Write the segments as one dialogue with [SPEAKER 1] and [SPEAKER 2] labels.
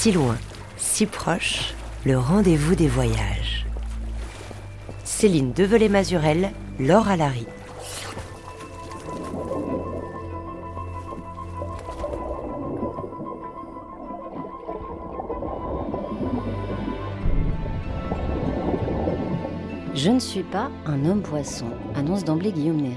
[SPEAKER 1] Si loin, si proche, le rendez-vous des voyages. Céline Develay-Mazurel, Laure Alary.
[SPEAKER 2] Je ne suis pas un homme poisson, annonce d'emblée Guillaume Néry.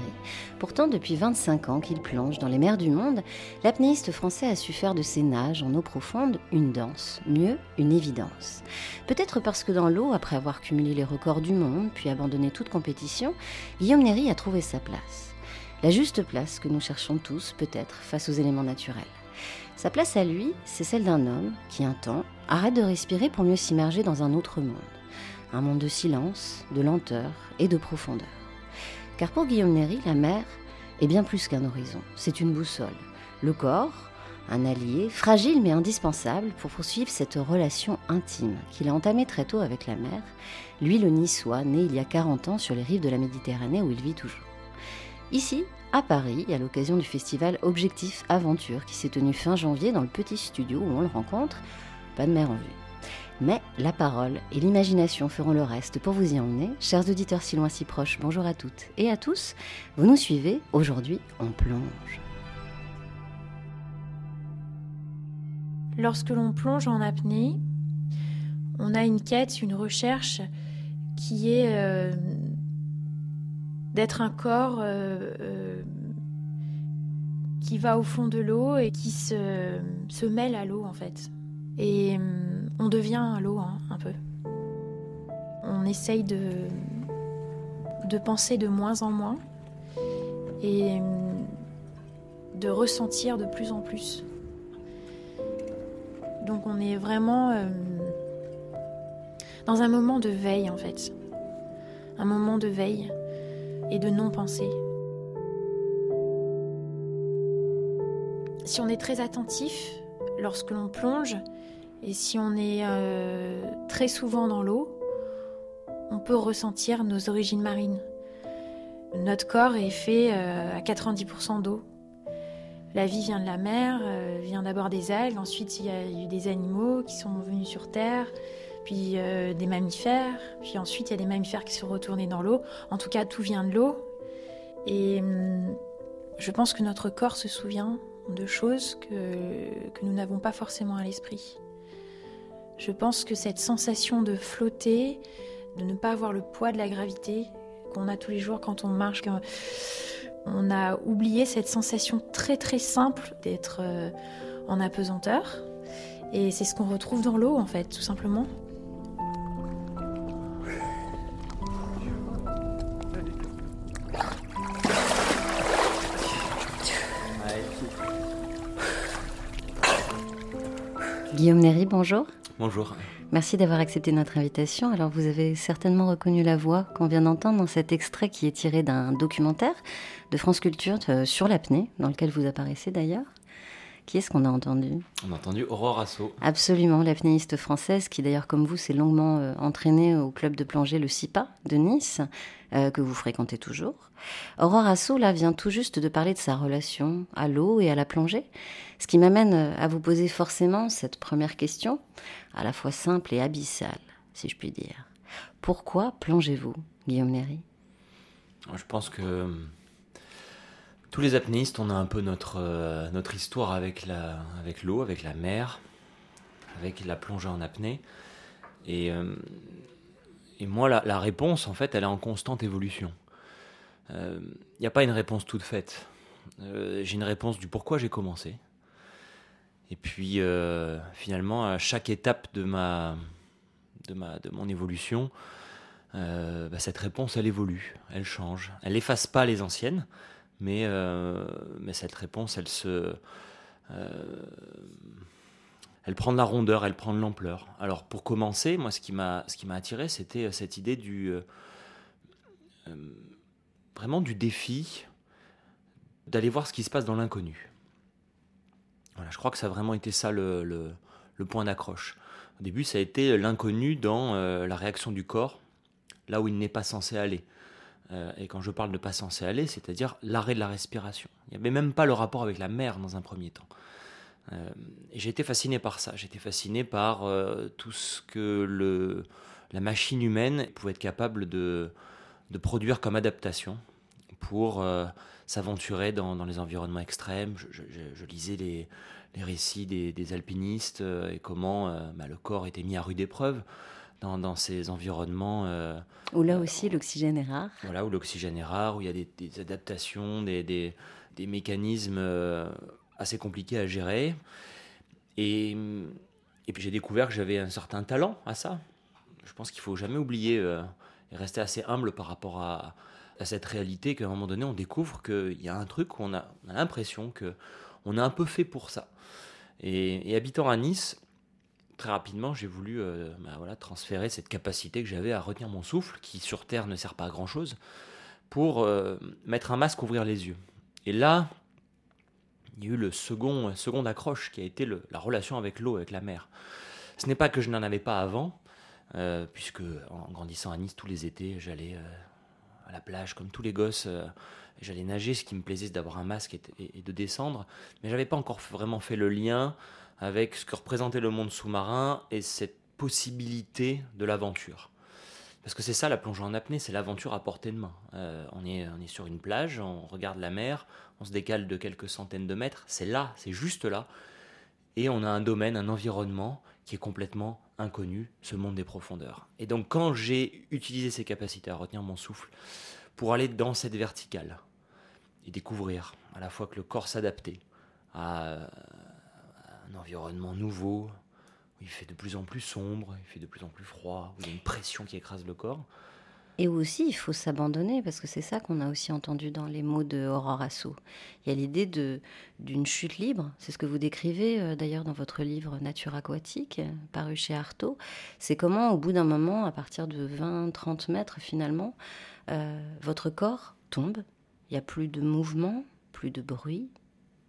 [SPEAKER 2] Pourtant, depuis 25 ans qu'il plonge dans les mers du monde, l'apnéiste français a su faire de ses nages en eau profonde une danse, mieux, une évidence. Peut-être parce que dans l'eau, après avoir cumulé les records du monde, puis abandonné toute compétition, Guillaume Néry a trouvé sa place. La juste place que nous cherchons tous, peut-être, face aux éléments naturels. Sa place à lui, c'est celle d'un homme qui, un temps, arrête de respirer pour mieux s'immerger dans un autre monde un monde de silence, de lenteur et de profondeur. Car pour Guillaume Néry, la mer est bien plus qu'un horizon, c'est une boussole. Le corps, un allié, fragile mais indispensable pour poursuivre cette relation intime qu'il a entamée très tôt avec la mer, lui le niçois, né il y a 40 ans sur les rives de la Méditerranée où il vit toujours. Ici, à Paris, à l'occasion du festival Objectif Aventure qui s'est tenu fin janvier dans le petit studio où on le rencontre, pas de mer en vue. Mais la parole et l'imagination feront le reste pour vous y emmener. Chers auditeurs si loin si proches, bonjour à toutes et à tous. Vous nous suivez, aujourd'hui on plonge.
[SPEAKER 3] Lorsque l'on plonge en apnée, on a une quête, une recherche qui est euh, d'être un corps euh, euh, qui va au fond de l'eau et qui se, se mêle à l'eau en fait. Et on devient l'eau hein, un peu. On essaye de, de penser de moins en moins et de ressentir de plus en plus. Donc on est vraiment euh, dans un moment de veille en fait. Un moment de veille et de non-pensée. Si on est très attentif lorsque l'on plonge, et si on est euh, très souvent dans l'eau, on peut ressentir nos origines marines. Notre corps est fait euh, à 90% d'eau. La vie vient de la mer, euh, vient d'abord des algues, ensuite il y a eu des animaux qui sont venus sur Terre, puis des mammifères, puis ensuite il y a des mammifères qui sont retournés dans l'eau. En tout cas, tout vient de l'eau. Et hum, je pense que notre corps se souvient de choses que, que nous n'avons pas forcément à l'esprit. Je pense que cette sensation de flotter, de ne pas avoir le poids de la gravité qu'on a tous les jours quand on marche, on a oublié cette sensation très très simple d'être euh, en apesanteur. Et c'est ce qu'on retrouve dans l'eau en fait, tout simplement.
[SPEAKER 2] Guillaume Néry, bonjour.
[SPEAKER 4] Bonjour.
[SPEAKER 2] Merci d'avoir accepté notre invitation. Alors vous avez certainement reconnu la voix qu'on vient d'entendre dans cet extrait qui est tiré d'un documentaire de France Culture euh, sur l'apnée, dans lequel vous apparaissez d'ailleurs. Qui est-ce qu'on a entendu
[SPEAKER 4] On a entendu Aurore Asso.
[SPEAKER 2] Absolument, l'apnéiste française qui d'ailleurs comme vous s'est longuement euh, entraînée au club de plongée Le CIPA de Nice, euh, que vous fréquentez toujours. Aurore Asso là vient tout juste de parler de sa relation à l'eau et à la plongée, ce qui m'amène à vous poser forcément cette première question, à la fois simple et abyssale, si je puis dire. Pourquoi plongez-vous, Guillaume Néry
[SPEAKER 4] Je pense que tous les apnéistes, on a un peu notre, euh, notre histoire avec, la, avec l'eau, avec la mer, avec la plongée en apnée. Et, euh, moi, la, réponse, en fait, elle est en constante évolution. Il euh, n'y a pas une réponse toute faite. j'ai une réponse du pourquoi j'ai commencé. Et puis, finalement, à chaque étape de, ma, de, ma, de mon évolution, bah, cette réponse, elle évolue, elle change. Elle n'efface pas les anciennes, mais, euh, mais cette réponse, elle se. Euh, prend de la rondeur, elle prend de l'ampleur. Alors pour commencer, moi ce qui m'a attiré, c'était euh, cette idée du vraiment du défi d'aller voir ce qui se passe dans l'inconnu. Je crois que ça a vraiment été ça le, point d'accroche. Au début, ça a été l'inconnu dans la réaction du corps, là où il n'est pas censé aller. Euh, et quand je parle de pas censé aller, c'est-à-dire l'arrêt de la respiration. Il n'y avait même pas le rapport avec la mer dans un premier temps. et j'ai été fasciné par ça. Été fasciné par tout ce que la machine humaine pouvait être capable de, produire comme adaptation pour s'aventurer dans, les environnements extrêmes. Je, lisais les, récits des, alpinistes et comment bah, le corps était mis à rude épreuve dans, ces environnements. Euh,
[SPEAKER 2] où là aussi l'oxygène est rare.
[SPEAKER 4] Voilà, où l'oxygène est rare, où il y a des, adaptations, des, des, des mécanismes euh, assez compliqués à gérer. Et, et puis j'ai découvert que j'avais un certain talent à ça. Je pense qu'il faut jamais oublier euh, et rester assez humble par rapport à, à cette réalité qu'à un moment donné on découvre qu'il y a un truc où on a, on a l'impression que on a un peu fait pour ça. Et, et habitant à Nice, très rapidement, j'ai voulu euh, bah, voilà, transférer cette capacité que j'avais à retenir mon souffle, qui sur Terre ne sert pas à grand-chose, pour euh, mettre un masque, ouvrir les yeux. Et là, il y a eu le second, accroche qui a été la relation avec l'eau, avec la mer. Ce n'est pas que je n'en avais pas avant, euh, puisque en grandissant à Nice tous les étés, j'allais à la plage comme tous les gosses, j'allais nager. Ce qui me plaisait, c'est d'avoir un masque et, et de descendre, mais j'avais pas encore vraiment fait le lien avec ce que représentait le monde sous-marin et cette possibilité de l'aventure. Parce que c'est ça la plongée en apnée, c'est l'aventure à portée de main. Euh, on, est, on est sur une plage, on regarde la mer, on se décale de quelques centaines de mètres, c'est là, c'est juste là. Et on a un domaine, un environnement qui est complètement inconnu, ce monde des profondeurs. Et donc quand j'ai utilisé ces capacités à retenir mon souffle pour aller dans cette verticale et découvrir à la fois que le corps s'adaptait à, un environnement nouveau, où il fait de plus en plus sombre, il fait de plus en plus froid, où il y a une pression qui écrase le corps.
[SPEAKER 2] Et aussi, il faut s'abandonner, parce que c'est ça qu'on a aussi entendu dans les mots de Aurore Asso. Il y a l'idée d'une chute libre, c'est ce que vous décrivez euh, d'ailleurs dans votre livre Nature aquatique, paru chez Artaud. C'est comment, au bout d'un moment, à partir de 20-30 mètres finalement, euh, votre corps tombe, il n'y a plus de mouvement, plus de bruit,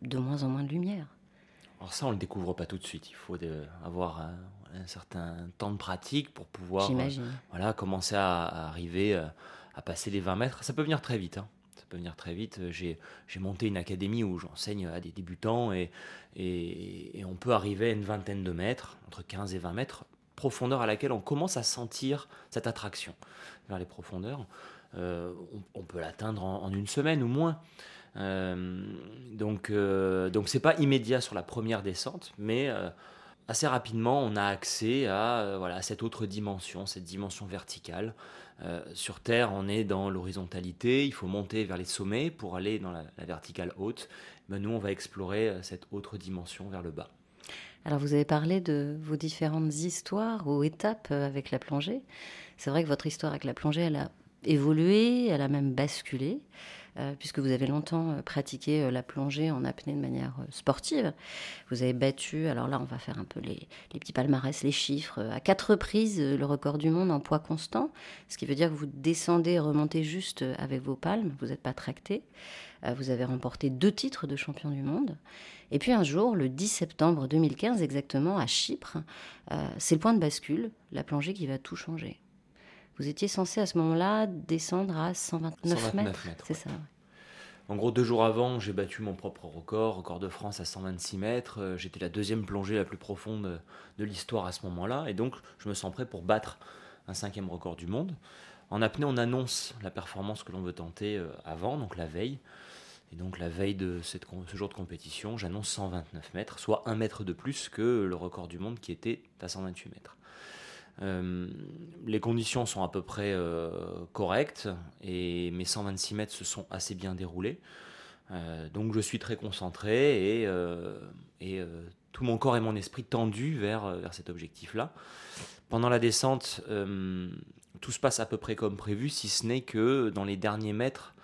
[SPEAKER 2] de moins en moins de lumière.
[SPEAKER 4] Alors ça, on ne le découvre pas tout de suite. Il faut avoir un, certain temps de pratique pour pouvoir euh, voilà, commencer à, arriver euh, à passer les 20 mètres. Ça peut venir très vite. Hein. Ça peut venir très vite. J'ai monté une académie où j'enseigne à des débutants et, et, on peut arriver à une vingtaine de mètres, entre 15 et 20 mètres, profondeur à laquelle on commence à sentir cette attraction vers les profondeurs. Euh, on, peut l'atteindre en, une semaine ou moins. Euh, donc, euh, donc c'est pas immédiat sur la première descente, mais euh, assez rapidement, on a accès à, voilà, cette autre dimension, cette dimension verticale. sur Terre, on est dans l'horizontalité, il faut monter vers les sommets pour aller dans la, verticale haute. Mais nous, on va explorer cette autre dimension vers le bas.
[SPEAKER 2] Alors, vous avez parlé de vos différentes histoires ou étapes avec la plongée. C'est vrai que votre histoire avec la plongée, elle a évolué, elle a même basculé. Euh, puisque vous avez longtemps euh, pratiqué euh, la plongée en apnée de manière sportive. Vous avez battu, alors là on va faire un peu les, petits palmarès, les chiffres, à quatre reprises le record du monde en poids constant, ce qui veut dire que vous descendez et remontez juste avec vos palmes, vous n'êtes pas tracté. Vous avez remporté deux titres de champion du monde. Et puis un jour, le 10 septembre 2015 exactement, à Chypre, c'est le point de bascule, la plongée qui va tout changer. Vous étiez censé à ce moment-là descendre à 129, mètres. C'est ça.
[SPEAKER 4] En gros, deux jours avant, j'ai battu mon propre record, record de France à 126 mètres. Euh, j'étais la deuxième plongée la plus profonde de l'histoire à ce moment-là. Et donc, je me sens prêt pour battre un cinquième record du monde. En apnée, on annonce la performance que l'on veut tenter euh, avant, donc la veille. Et donc, la veille de cette, ce jour de compétition, j'annonce 129 mètres, soit un mètre de plus que le record du monde qui était à 128 mètres. Euh, les conditions sont à peu près euh, correctes et mes 126 mètres se sont assez bien déroulés. Euh, donc je suis très concentré et, tout mon corps et mon esprit tendus vers, vers cet objectif-là. Pendant la descente, tout se passe à peu près comme prévu, si ce n'est que dans les derniers mètres,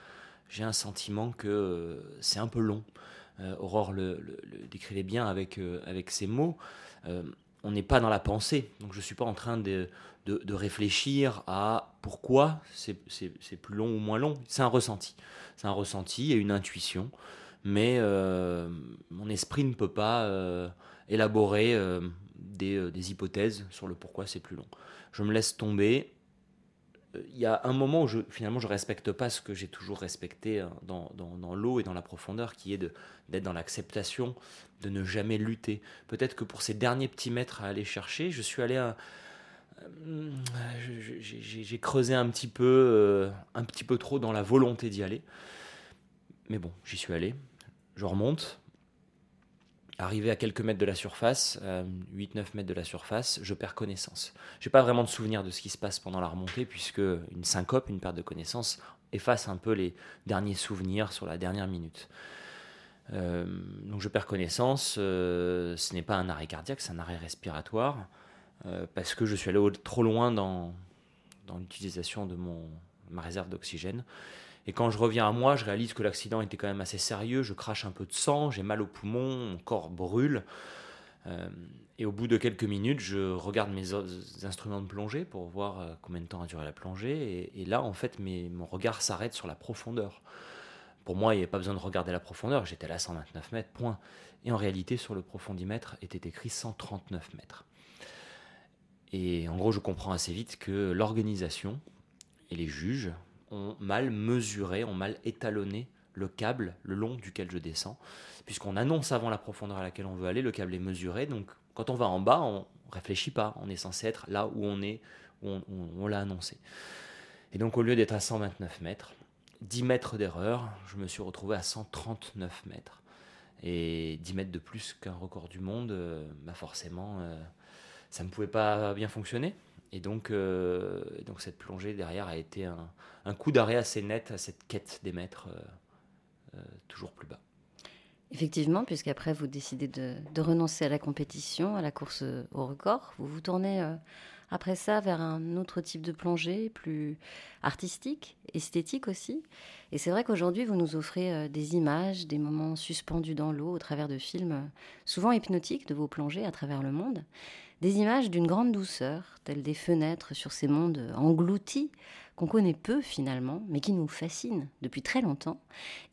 [SPEAKER 4] j'ai un sentiment que c'est un peu long. Aurore le, le, décrivait bien avec, avec ses mots on n'est pas dans la pensée. Donc je ne suis pas en train de, de, réfléchir à pourquoi c'est plus long ou moins long. C'est un ressenti. C'est un ressenti et une intuition. Mais euh, mon esprit ne peut pas euh, élaborer euh, des, des, hypothèses sur le pourquoi c'est plus long. Je me laisse tomber. Il y a un moment où finalement je respecte pas ce que j'ai toujours respecté hein, dans, l'eau et dans la profondeur, qui est d'être dans l'acceptation, de ne jamais lutter. Peut-être que pour ces derniers petits mètres à aller chercher, je suis allé euh, j'ai creusé un petit peu, euh, un petit peu trop dans la volonté d'y aller. Mais bon, j'y suis allé. Je remonte. Arrivé à quelques mètres de la surface, 8-9 mètres de la surface, je perds connaissance. Je n'ai pas vraiment de souvenir de ce qui se passe pendant la remontée, puisque une syncope, une perte de connaissance, efface un peu les derniers souvenirs sur la dernière minute. Euh, donc je perds connaissance. ce n'est pas un arrêt cardiaque, c'est un arrêt respiratoire. Euh, parce que je suis allé trop loin dans, dans l'utilisation de mon, ma réserve d'oxygène. Et quand je reviens à moi, je réalise que l'accident était quand même assez sérieux. Je crache un peu de sang, j'ai mal au poumon, mon corps brûle. Euh, et au bout de quelques minutes, je regarde mes instruments de plongée pour voir euh, combien de temps a duré la plongée. Et, là, en fait, mon regard s'arrête sur la profondeur. Pour moi, il n'y avait pas besoin de regarder la profondeur. J'étais là à 129 mètres, point. Et en réalité, sur le profondimètre était écrit 139 mètres. Et en gros, je comprends assez vite que l'organisation et les juges ont mal mesuré, ont mal étalonné le câble le long duquel je descends, puisqu'on annonce avant la profondeur à laquelle on veut aller, le câble est mesuré, donc quand on va en bas, on réfléchit pas, on est censé être là où on est, où on, l'a annoncé. Et donc au lieu d'être à 129 mètres, 10 mètres d'erreur, je me suis retrouvé à 139 mètres. Et 10 mètres de plus qu'un record du monde, euh, bah forcément, euh, ça ne pouvait pas bien fonctionner. Et donc, euh, donc cette plongée derrière a été un, coup d'arrêt assez net à cette quête des maîtres euh, euh, toujours plus bas.
[SPEAKER 2] Effectivement, puisqu'après vous décidez de, renoncer à la compétition, à la course au record, vous vous tournez après ça vers un autre type de plongée, plus artistique, esthétique aussi. Et c'est vrai qu'aujourd'hui, vous nous offrez des images, des moments suspendus dans l'eau au travers de films souvent hypnotiques de vos plongées à travers le monde. Des images d'une grande douceur, telles des fenêtres sur ces mondes engloutis qu'on connaît peu finalement, mais qui nous fascinent depuis très longtemps.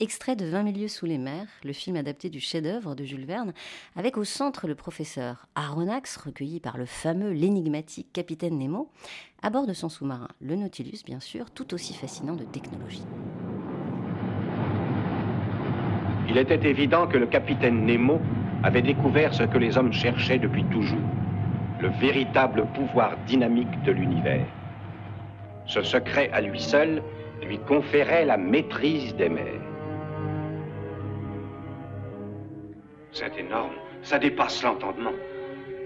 [SPEAKER 2] Extrait de 20 milieux sous les mers, le film adapté du chef-d'œuvre de Jules Verne, avec au centre le professeur Aronnax, recueilli par le fameux, l'énigmatique capitaine Nemo, à bord de son sous-marin, le Nautilus bien sûr, tout aussi fascinant de technologie.
[SPEAKER 5] Il était évident que le capitaine Nemo avait découvert ce que les hommes cherchaient depuis toujours le véritable pouvoir dynamique de l'univers. Ce secret à lui seul lui conférait la maîtrise des mers. C'est énorme, ça dépasse l'entendement.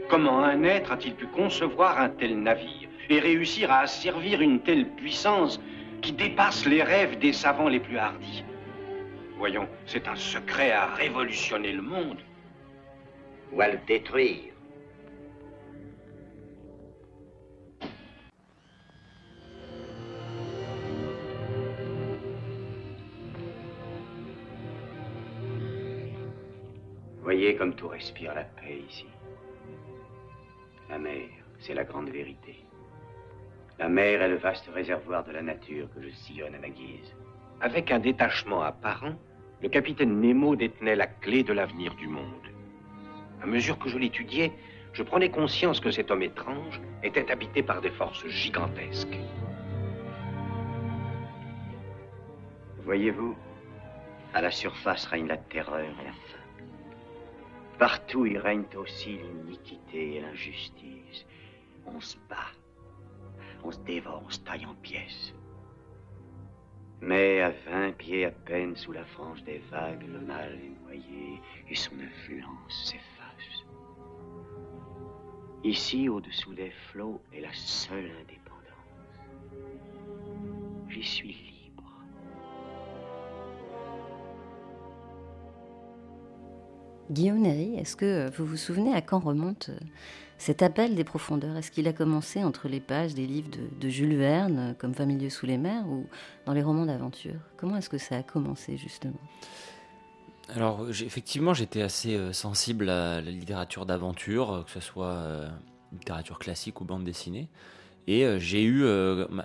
[SPEAKER 5] Comment un être a-t-il pu concevoir un tel navire et réussir à asservir une telle puissance qui dépasse les rêves des savants les plus hardis? Voyons, c'est un secret à révolutionner le monde.
[SPEAKER 6] Ou à le détruire. Voyez comme tout respire la paix ici. La mer, c'est la grande vérité. La mer est le vaste réservoir de la nature que je sillonne à ma guise.
[SPEAKER 5] Avec un détachement apparent, le capitaine Nemo détenait la clé de l'avenir du monde. À mesure que je l'étudiais, je prenais conscience que cet homme étrange était habité par des forces gigantesques.
[SPEAKER 6] Voyez-vous, à la surface règne la terreur et la faim. Partout, il règne aussi l'iniquité et l'injustice. On se bat, on se dévore, on se taille en pièces. Mais à vingt pieds à peine sous la frange des vagues, le mal est noyé et son influence s'efface. Ici, au-dessous des flots, est la seule indépendance. J'y suis
[SPEAKER 2] Guillaume Néry, est-ce que vous vous souvenez à quand remonte euh, cet appel des profondeurs? Est-ce qu'il a commencé entre les pages des livres de, Jules Verne, comme Familier sous les mers, ou dans les romans d'aventure? Comment est-ce que ça a commencé justement?
[SPEAKER 4] Alors effectivement, j'étais assez euh, sensible à la littérature d'aventure, euh, que ce soit littérature classique ou bande dessinée. Et j'ai eu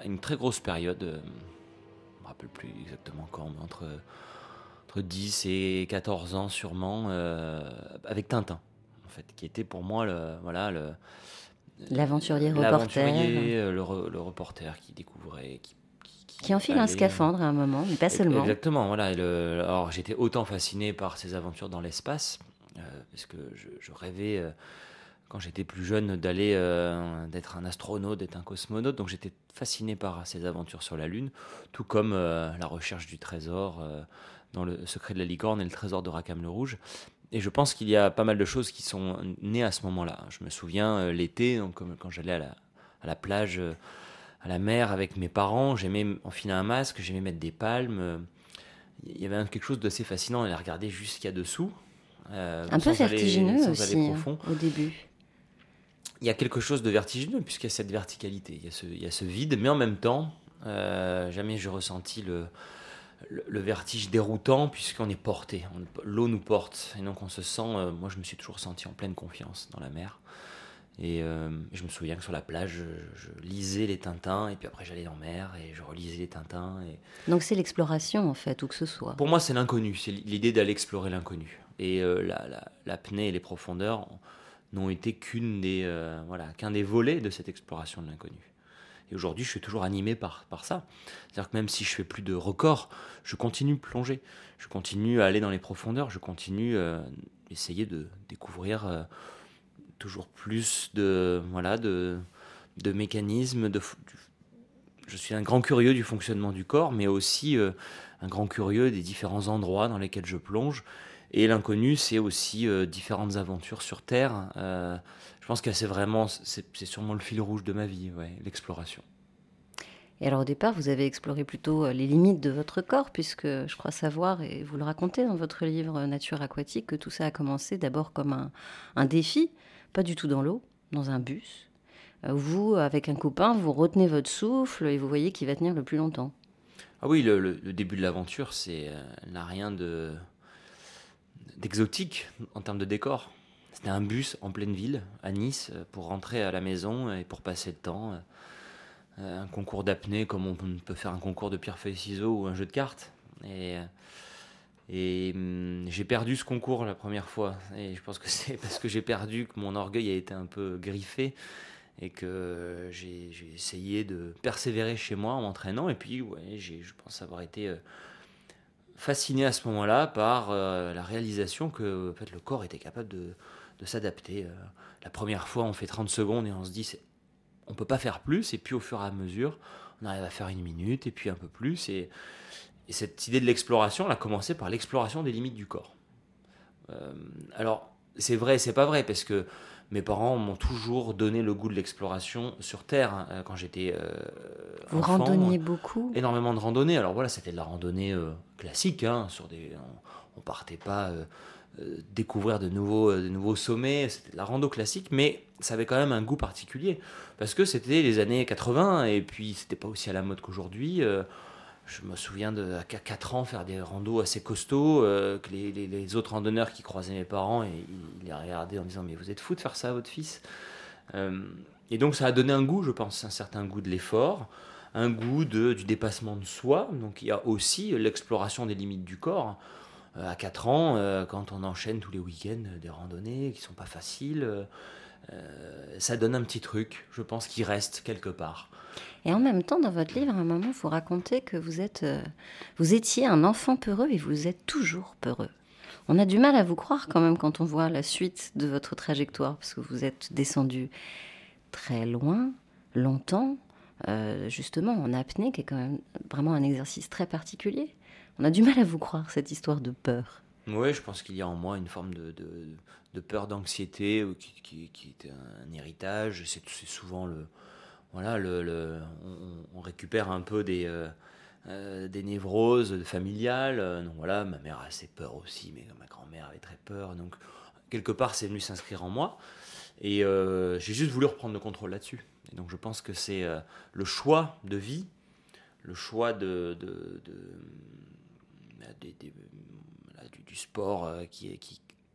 [SPEAKER 4] une très grosse période, je ne me rappelle plus exactement quand, mais entre 10 et 14 ans sûrement, euh, avec Tintin, en fait, qui était pour moi le, voilà, le,
[SPEAKER 2] L'aventurier reporter.
[SPEAKER 4] Euh, le, re- le reporter qui découvrait, qui,
[SPEAKER 2] Qui enfile un
[SPEAKER 4] allait-
[SPEAKER 2] scaphandre à un moment, mais pas seulement.
[SPEAKER 4] Exactement, voilà. et le- alors j'étais autant fasciné par ses aventures dans l'espace, euh, parce que je, je rêvais, euh, quand j'étais plus jeune, d'aller, euh, d'être un astronaute, d'être un cosmonaute, donc j'étais fasciné par ses aventures sur la Lune, tout comme euh, la recherche du trésor euh, dans le secret de la licorne et le trésor de Rackham le Rouge. Et je pense qu'il y a pas mal de choses qui sont nées à ce moment-là. Je me souviens euh, l'été, donc, quand j'allais à la, à la plage, euh, à la mer avec mes parents, j'aimais enfiler un masque, j'aimais mettre des palmes. Il y avait quelque chose d'assez fascinant à les regarder jusqu'à dessous. euh,
[SPEAKER 2] un peu
[SPEAKER 4] aller-
[SPEAKER 2] vertigineux
[SPEAKER 4] sans
[SPEAKER 2] aussi
[SPEAKER 4] aller
[SPEAKER 2] hein,
[SPEAKER 4] profond.
[SPEAKER 2] au début.
[SPEAKER 4] Il y a quelque chose de vertigineux puisqu'il y a cette verticalité, il y a ce, il y a ce vide, mais en même temps, euh, jamais j'ai ressenti le, le, vertige déroutant puisqu'on est porté, l'eau nous porte et donc on se sent. euh, moi, je me suis toujours senti en pleine confiance dans la mer. Et euh, je me souviens que sur la plage, je, je lisais les Tintins et puis après j'allais en mer et je relisais les Tintins. Et
[SPEAKER 2] Donc c'est l'exploration en fait, où que ce soit.
[SPEAKER 4] pour moi, c'est l'inconnu, c'est l'idée d'aller explorer l'inconnu. Et euh, la- la- l'apnée et les profondeurs n'ont été qu'une des, euh, voilà, qu'un des volets de cette exploration de l'inconnu. Et aujourd'hui, je suis toujours animé par, par ça. C'est-à-dire que même si je fais plus de records, je continue de plonger. Je continue à aller dans les profondeurs. Je continue à essayer de découvrir euh, toujours plus de, voilà, de, de mécanismes. Je suis un grand curieux du fonctionnement du corps, mais aussi euh, un grand curieux des différents endroits dans lesquels je plonge. Et l'inconnu, c'est aussi euh, différentes aventures sur Terre. Euh, je pense que c'est vraiment, c'est sûrement le fil rouge de ma vie, ouais, l'exploration.
[SPEAKER 2] Et alors au départ, vous avez exploré plutôt euh, les limites de votre corps, puisque je crois savoir, et vous le racontez dans votre livre euh, Nature aquatique, que tout ça a commencé d'abord comme un, un défi, pas du tout dans l'eau, dans un bus. Euh, Vous, avec un copain, vous retenez votre souffle et vous voyez qui va tenir le plus longtemps.
[SPEAKER 4] Ah oui, le, le- le début de l'aventure, c'est euh, n'a rien de d'exotique en termes de décor. C'était un bus en pleine ville, à Nice, euh, pour rentrer à la maison et pour passer le temps. Euh, Un concours d'apnée, comme on peut faire un concours de pierre-feuille-ciseaux ou un jeu de cartes. Et, euh, et hum, j'ai perdu ce concours la première fois. Et je pense que c'est parce que j'ai perdu que mon orgueil a été un peu griffé et que j'ai essayé de persévérer chez moi en m'entraînant. Et puis, ouais, je pense avoir été fasciné à ce moment-là par la réalisation que en fait, le corps était capable de, de s'adapter. Euh, la première fois, on fait 30 secondes et on se dit, on peut pas faire plus. Et puis, au fur et à mesure, on arrive à faire une minute et puis un peu plus. Et, et cette idée de l'exploration, elle a commencé par l'exploration des limites du corps. Euh, alors, c'est vrai c'est pas vrai, parce que mes parents m'ont toujours donné le goût de l'exploration sur Terre. hein, quand j'étais euh,
[SPEAKER 2] Vous
[SPEAKER 4] enfant.
[SPEAKER 2] randonniez beaucoup
[SPEAKER 4] Énormément de randonnées. Alors voilà, c'était de la randonnée euh, classique. hein, sur des, on, on partait pas découvrir de nouveaux, euh, de nouveaux sommets. C'était de la rando classique, mais ça avait quand même un goût particulier. Parce que c'était les années 80, et puis c'était pas aussi à la mode qu'aujourd'hui. euh, je me souviens de, à 4 ans, faire des randos assez costauds, euh, que les, les- autres randonneurs qui croisaient mes parents, et ils, les regardaient en disant Mais vous êtes fou de faire ça à votre fils? Euh, Et donc ça a donné un goût, je pense, un certain goût de l'effort, un goût de, du dépassement de soi. Donc il y a aussi l'exploration des limites du corps. Euh, à 4 ans, euh, quand on enchaîne tous les week-ends euh, des randonnées qui sont pas faciles, ça donne un petit truc, je pense, qui reste quelque part.
[SPEAKER 2] Et en même temps, dans votre livre, à un moment, vous racontez que vous êtes, vous étiez un enfant peureux et vous êtes toujours peureux. On a du mal à vous croire quand même quand on voit la suite de votre trajectoire, parce que vous êtes descendu très loin, longtemps, justement en apnée, qui est quand même vraiment un exercice très particulier. On a du mal à vous croire cette histoire de peur.
[SPEAKER 4] Oui, je pense qu'il y a en moi une forme de, peur, d'anxiété, qui, est un héritage. C'est souvent le. Voilà, on, on récupère un peu des, euh, euh, névroses familiales. Voilà, ma mère a assez peur aussi, mais ma grand-mère avait très peur. Donc quelque part, c'est venu s'inscrire en moi. Et euh, j'ai juste voulu reprendre le contrôle là-dessus. Et donc je pense que c'est le choix de vie, le choix de- des- des- voilà, du, du sport euh, qui,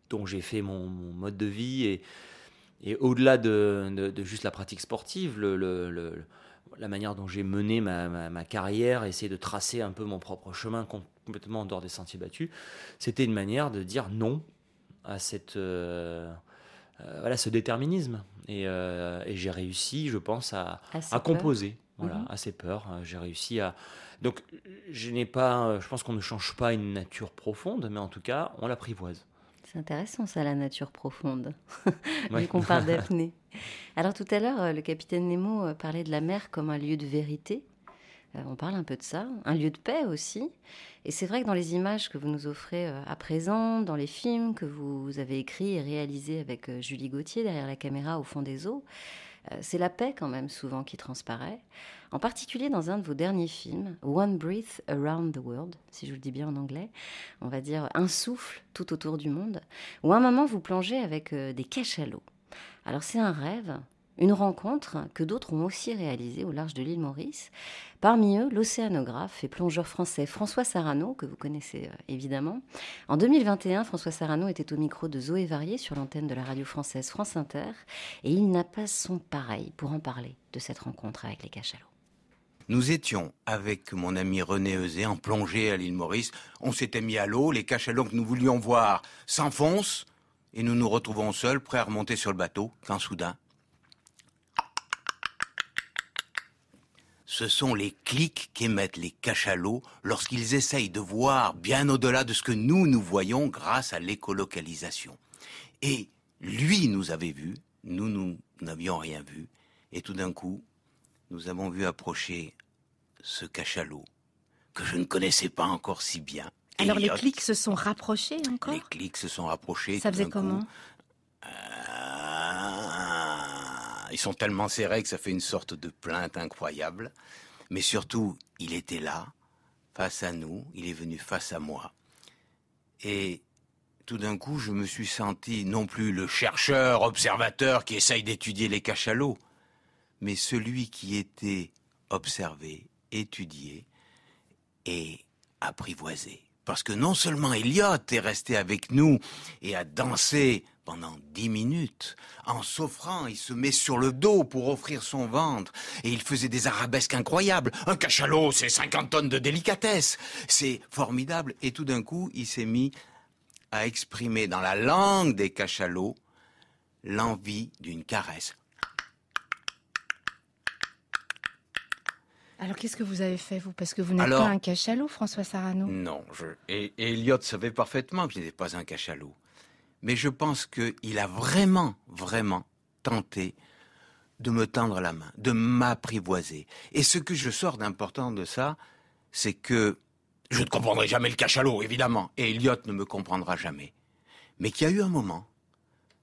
[SPEAKER 4] dont j'ai fait mon, mon mode de vie et, et au-delà de, de- de juste la pratique sportive, le, le- le- la manière dont j'ai mené ma, ma- ma carrière, essayer de tracer un peu mon propre chemin com- complètement en dehors des sentiers battus, c'était une manière de dire non à cette, euh, euh, voilà, ce déterminisme Et, j'ai réussi, je pense, à, à, composer. Voilà, mhm. assez peur. J'ai réussi à. Donc, je n'ai pas. Je pense qu'on ne change pas une nature profonde, mais en tout cas, on l'apprivoise.
[SPEAKER 2] C'est intéressant ça, la nature profonde, vu qu'on parle d'apnée. Alors tout à l'heure, le capitaine Nemo parlait de la mer comme un lieu de vérité. Euh, on parle un peu de ça, un lieu de paix aussi. Et c'est vrai que dans les images que vous nous offrez euh, à présent, dans les films que vous avez écrits et réalisés avec euh, Julie Gauthier derrière la caméra au fond des eaux, c'est la paix quand même souvent qui transparaît. En particulier dans un de vos derniers films, One Breath Around the World, si je le dis bien en anglais, on va dire un souffle tout autour du monde, où à un moment vous plongez avec des cachalots. Alors c'est un rêve, une rencontre que d'autres ont aussi réalisée au large de l'île Maurice. Parmi eux, l'océanographe et plongeur français François Sarano, que vous connaissez euh, évidemment. En 2021, François Sarano était au micro de Zoé Varier sur l'antenne de la radio française France Inter, et il n'a pas son pareil pour en parler de cette rencontre avec les cachalots.
[SPEAKER 7] Nous étions avec mon ami René Eusé en plongée à l'île Maurice. On s'était mis à l'eau, les cachalots que nous voulions voir s'enfoncent, et nous nous retrouvons seuls, prêts à remonter sur le bateau, quand soudain, ce sont les clics qu'émettent les cachalots lorsqu'ils essayent de voir bien au-delà de ce que nous nous voyons grâce à l'écolocalisation. Et lui nous avait vus, nous nous n'avions rien vu, et tout d'un coup, nous avons vu approcher ce cachalot que je ne connaissais pas encore si bien.
[SPEAKER 8] Alors les clics se sont rapprochés encore?
[SPEAKER 7] Les clics se sont rapprochés.
[SPEAKER 8] Ça faisait comment?
[SPEAKER 7] Ils sont tellement serrés que ça fait une sorte de plainte incroyable. Mais surtout, il était là, face à nous, il est venu face à moi. Et tout d'un coup, je me suis senti non plus le chercheur, observateur qui essaye d'étudier les cachalots, mais celui qui était observé, étudié et apprivoisé. Parce que non seulement Elliot est resté avec nous et a dansé pendant dix minutes. En s'offrant, il se met sur le dos pour offrir son ventre. Et il faisait des arabesques incroyables. Un cachalot, c'est 50 tonnes de délicatesse. C'est formidable. Et tout d'un coup, il s'est mis à exprimer dans la langue des cachalots l'envie d'une caresse.
[SPEAKER 8] Alors qu'est-ce que vous avez fait, vous? Parce que vous n'êtes pas un cachalot, François Sarano.
[SPEAKER 7] Non, je... et, et Elliot savait parfaitement qu'il n'était pas un cachalot. Mais je pense qu'il a vraiment, vraiment tenté de me tendre la main, de m'apprivoiser. Et ce que je sors d'important de ça, c'est que je ne comprendrai jamais le cachalot, évidemment, et Elliot ne me comprendra jamais. Mais qu'il y a eu un moment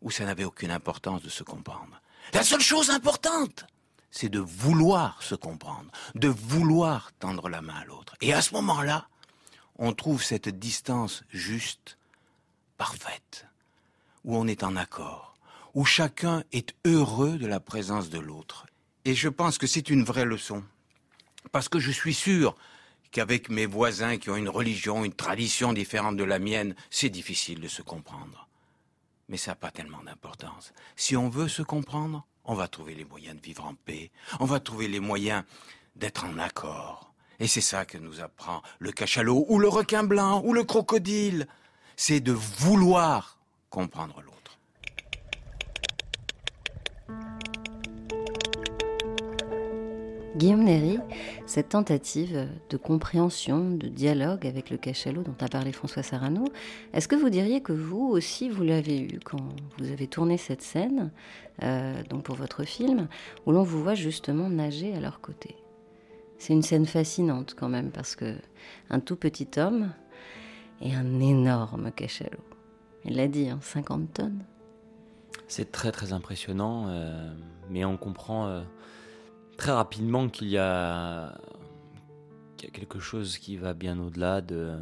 [SPEAKER 7] où ça n'avait aucune importance de se comprendre. La seule chose importante, c'est de vouloir se comprendre, de vouloir tendre la main à l'autre. Et à ce moment-là, on trouve cette distance juste, parfaite, où on est en accord, où chacun est heureux de la présence de l'autre. Et je pense que c'est une vraie leçon. Parce que je suis sûr qu'avec mes voisins qui ont une religion, une tradition différente de la mienne, c'est difficile de se comprendre. Mais ça n'a pas tellement d'importance. Si on veut se comprendre, on va trouver les moyens de vivre en paix, on va trouver les moyens d'être en accord. Et c'est ça que nous apprend le cachalot, ou le requin blanc, ou le crocodile. C'est de vouloir comprendre l'autre.
[SPEAKER 2] Guillaume Néry, cette tentative de compréhension, de dialogue avec le cachalot dont a parlé François Sarano, est-ce que vous diriez que vous aussi vous l'avez eu quand vous avez tourné cette scène, euh, donc pour votre film, où l'on vous voit justement nager à leur côté? C'est une scène fascinante quand même parce que un tout petit homme et un énorme cachalot. Il l'a dit, 50 hein, tonnes.
[SPEAKER 4] C'est très très impressionnant, euh, mais on comprend. Euh, très rapidement qu'il y, a quelque chose qui va bien au-delà de,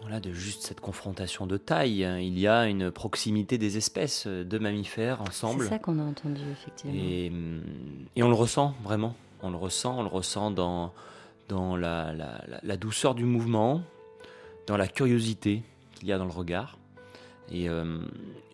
[SPEAKER 4] voilà, de juste cette confrontation de taille. Il y a une proximité des espèces de mammifères ensemble.
[SPEAKER 2] C'est ça qu'on a entendu, effectivement.
[SPEAKER 4] Et, et, on le ressent vraiment. On le ressent, on le ressent dans, dans la, la, douceur du mouvement, dans la curiosité qu'il y a dans le regard. Et euh,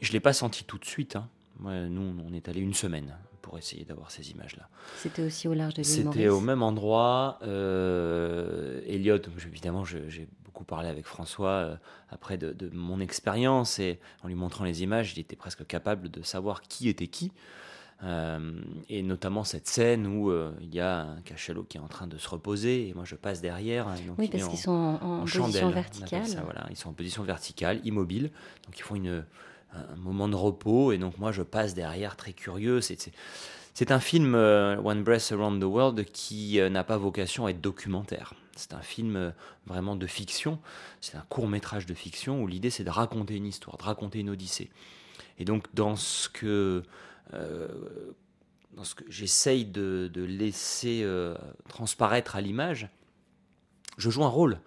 [SPEAKER 4] je ne l'ai pas senti tout de suite. Hein. nous, on est allé une semaine pour essayer d'avoir ces images-là.
[SPEAKER 2] C'était aussi au large de l'île
[SPEAKER 4] C'était au même endroit. Euh, Elliot, évidemment, j'ai beaucoup parlé avec François après de, de mon expérience et en lui montrant les images, il était presque capable de savoir qui était qui. Euh, et notamment cette scène où euh, il y a un cachalot qui est en train de se reposer et moi je passe derrière.
[SPEAKER 9] oui, parce qu'ils sont en, position verticale.
[SPEAKER 4] voilà. Ils sont en position verticale, immobile. Donc ils font une, un moment de repos et donc moi je passe derrière très curieux. C'est un film, euh, One Breath Around the World, qui n'a pas vocation à être documentaire. C'est un film vraiment de fiction. C'est un court métrage de fiction où l'idée c'est de raconter une histoire, de raconter une odyssée. Et donc dans ce que euh, dans ce que j'essaye de, laisser euh, transparaître à l'image, je joue un rôle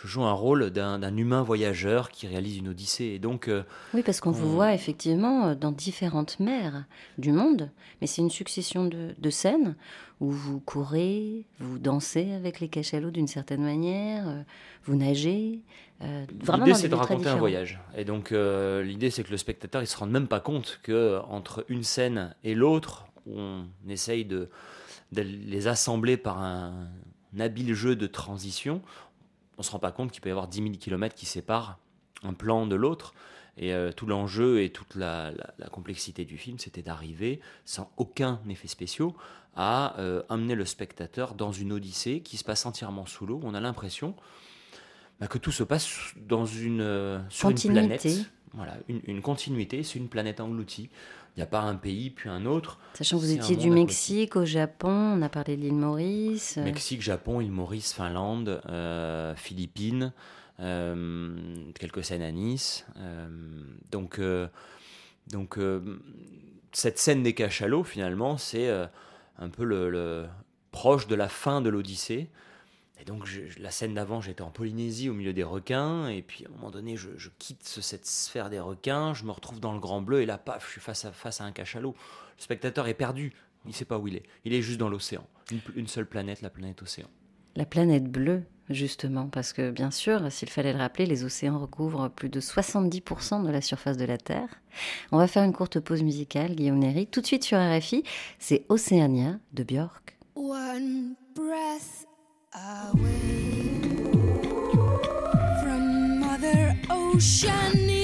[SPEAKER 4] je joue un rôle d'un humain voyageur qui réalise une odyssée. Et donc, euh,
[SPEAKER 9] oui, parce qu'on vous voit effectivement dans différentes mers du monde, mais c'est une succession de, scènes où vous courez, vous dansez avec les cachalots d'une certaine manière, vous nagez.
[SPEAKER 4] Euh, l'idée, c'est de raconter un voyage. Et donc, euh, l'idée, c'est que le spectateur, il se rende même pas compte que entre une scène et l'autre, on essaye de, les assembler par un, habile jeu de transition. On se rend pas compte qu'il peut y avoir 10 000 km qui séparent un plan de l'autre. Et euh, tout l'enjeu et toute la, complexité du film, c'était d'arriver, sans aucun effet spéciaux, à amener le spectateur dans une odyssée qui se passe entièrement sous l'eau. On a l'impression bah, que tout se passe dans une, euh, sur une planète. Voilà, une, continuité, c'est une planète engloutie. Il n'y a pas un pays puis un autre.
[SPEAKER 9] Sachant que vous étiez du Mexique au Japon, on a parlé de l'île Maurice.
[SPEAKER 4] Mexique, Japon, île Maurice, Finlande, euh, Philippines, euh, quelques scènes à Nice. donc, donc cette scène des cachalots, finalement, c'est un peu le, proche de la fin de l'Odyssée. Et donc, la scène d'avant, j'étais en Polynésie au milieu des requins, et puis à un moment donné, je, quitte cette sphère des requins, je me retrouve dans le Grand Bleu, et là, paf, je suis face à, face à un cachalot. Le spectateur est perdu, il ne sait pas où il est. Il est juste dans l'océan. Une, seule planète, la planète océan.
[SPEAKER 9] La planète bleue, justement, parce que bien sûr, s'il fallait le rappeler, les océans recouvrent plus de 70% de la surface de la Terre. On va faire une courte pause musicale, Guillaume Néry. Tout de suite sur RFI, c'est Océania de Björk. One breath away from Mother Ocean.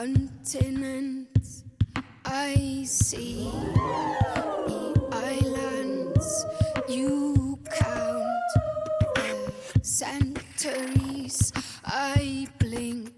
[SPEAKER 9] continents I see, the islands you count, the centuries I blink.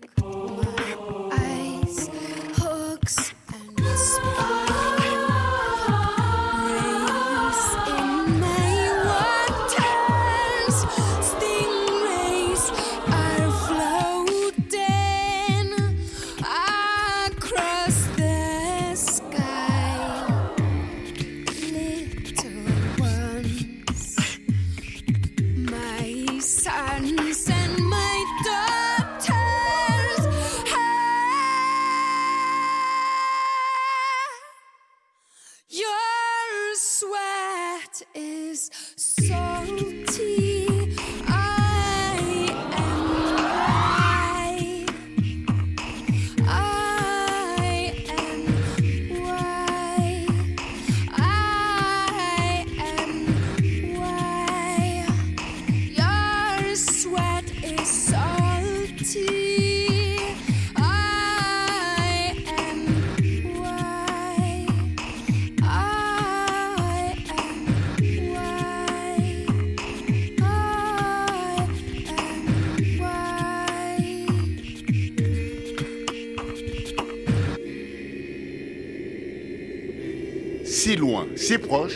[SPEAKER 10] Si loin, si proche,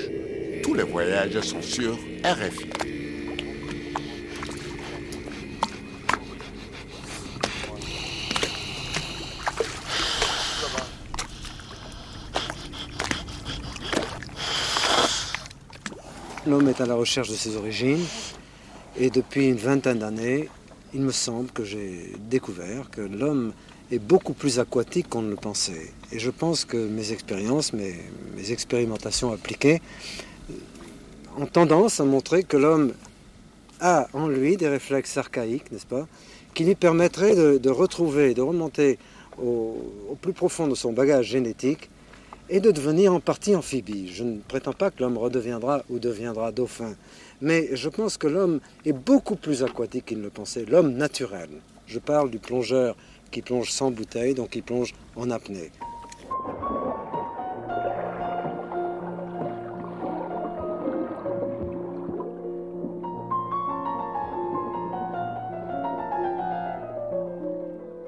[SPEAKER 10] tous les voyages sont sur RFI.
[SPEAKER 11] L'homme est à la recherche de ses origines et depuis une vingtaine d'années, il me semble que j'ai découvert que l'homme est beaucoup plus aquatique qu'on ne le pensait. Et je pense que mes expériences, mes, expérimentations appliquées, ont tendance à montrer que l'homme a en lui des réflexes archaïques, n'est-ce pas, qui lui permettraient de, retrouver, de remonter au, au, plus profond de son bagage génétique et de devenir en partie amphibie. Je ne prétends pas que l'homme redeviendra ou deviendra dauphin, mais je pense que l'homme est beaucoup plus aquatique qu'il ne le pensait, l'homme naturel. Je parle du plongeur qui plonge sans bouteille, donc qui plonge en apnée.